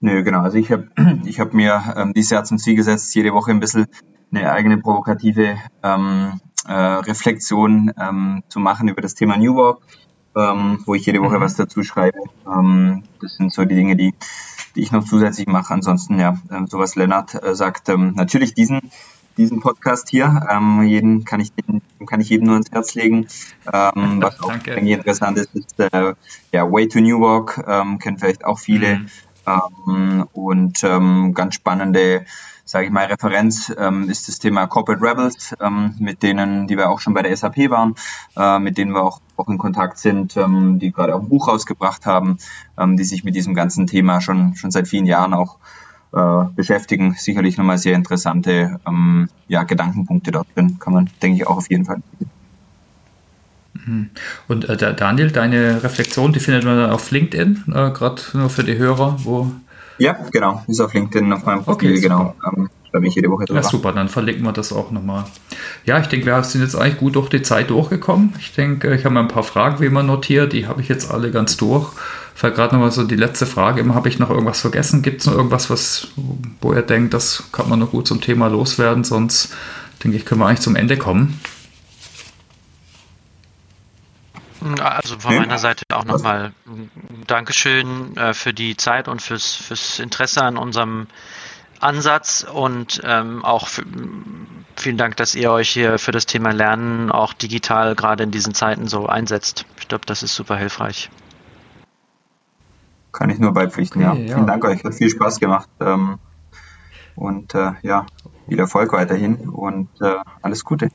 Nö, genau. Also ich habe ich hab mir ähm, dieses Jahr zum Ziel gesetzt, jede Woche ein bisschen eine eigene provokative ähm, äh, Reflexion ähm, zu machen über das Thema New Work, ähm, wo ich jede Woche mhm. was dazu schreibe. Ähm, das sind so die Dinge, die, die ich noch zusätzlich mache. Ansonsten, ja, äh, so was Lennart äh, sagt, ähm, natürlich diesen diesen Podcast hier. Ähm, jeden kann ich kann ich jedem nur ins Herz legen. Ähm, was auch interessant ist, ist äh, ja Way to New Work, ähm, kennen vielleicht auch viele. Mhm. Ähm, und ähm, ganz spannende, sage ich mal, Referenz ähm, ist das Thema Corporate Rebels, ähm, mit denen, die wir auch schon bei der SAP waren, äh, mit denen wir auch, auch in Kontakt sind, ähm, die gerade auch ein Buch rausgebracht haben, ähm, die sich mit diesem ganzen Thema schon, schon seit vielen Jahren auch äh, beschäftigen. Sicherlich nochmal sehr interessante ähm, ja, Gedankenpunkte dort drin. Kann man, denke ich, auch auf jeden Fall. Mhm. Und äh, Daniel, deine Reflexion, die findet man dann auf LinkedIn, äh, gerade nur für die Hörer, wo. Ja, genau, ist auf LinkedIn auf meinem Profil, okay, genau. Ähm, da bin ich jede Woche drüber. Ja, super, dann verlinken wir das auch nochmal. Ja, ich denke, wir sind jetzt eigentlich gut durch die Zeit durchgekommen. Ich denke, ich habe mal ein paar Fragen wie immer notiert, die habe ich jetzt alle ganz durch. Vielleicht gerade nochmal so die letzte Frage, immer habe ich noch irgendwas vergessen? Gibt es noch irgendwas, was, wo ihr denkt, das kann man noch gut zum Thema loswerden? Sonst denke ich, können wir eigentlich zum Ende kommen. Also von meiner Seite auch nochmal Dankeschön äh, für die Zeit und fürs, fürs Interesse an unserem Ansatz und ähm, auch für, vielen Dank, dass ihr euch hier für das Thema Lernen auch digital gerade in diesen Zeiten so einsetzt. Ich glaube, das ist super hilfreich. Kann ich nur beipflichten, okay, ja. ja. Vielen Dank euch, hat viel Spaß gemacht. Ähm, und äh, ja, viel Erfolg weiterhin und äh, alles Gute.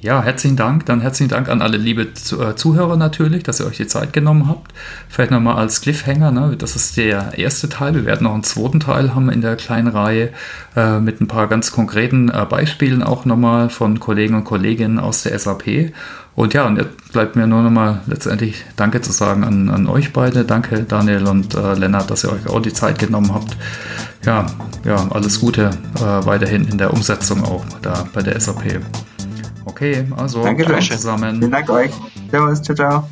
Ja, herzlichen Dank. Dann herzlichen Dank an alle liebe äh, Zuhörer natürlich, dass ihr euch die Zeit genommen habt. Vielleicht nochmal als Cliffhanger, ne? das ist der erste Teil. Wir werden noch einen zweiten Teil haben in der kleinen Reihe äh, mit ein paar ganz konkreten äh, Beispielen auch nochmal von Kollegen und Kolleginnen aus der SAP. Und ja, und jetzt bleibt mir nur nochmal letztendlich Danke zu sagen an, an euch beide. Danke Daniel und äh, Lennart, dass ihr euch auch die Zeit genommen habt. Ja, ja, alles Gute äh, weiterhin in der Umsetzung auch da bei der SAP. Okay, also Danke zusammen. Vielen Dank euch. Servus, ciao, ciao.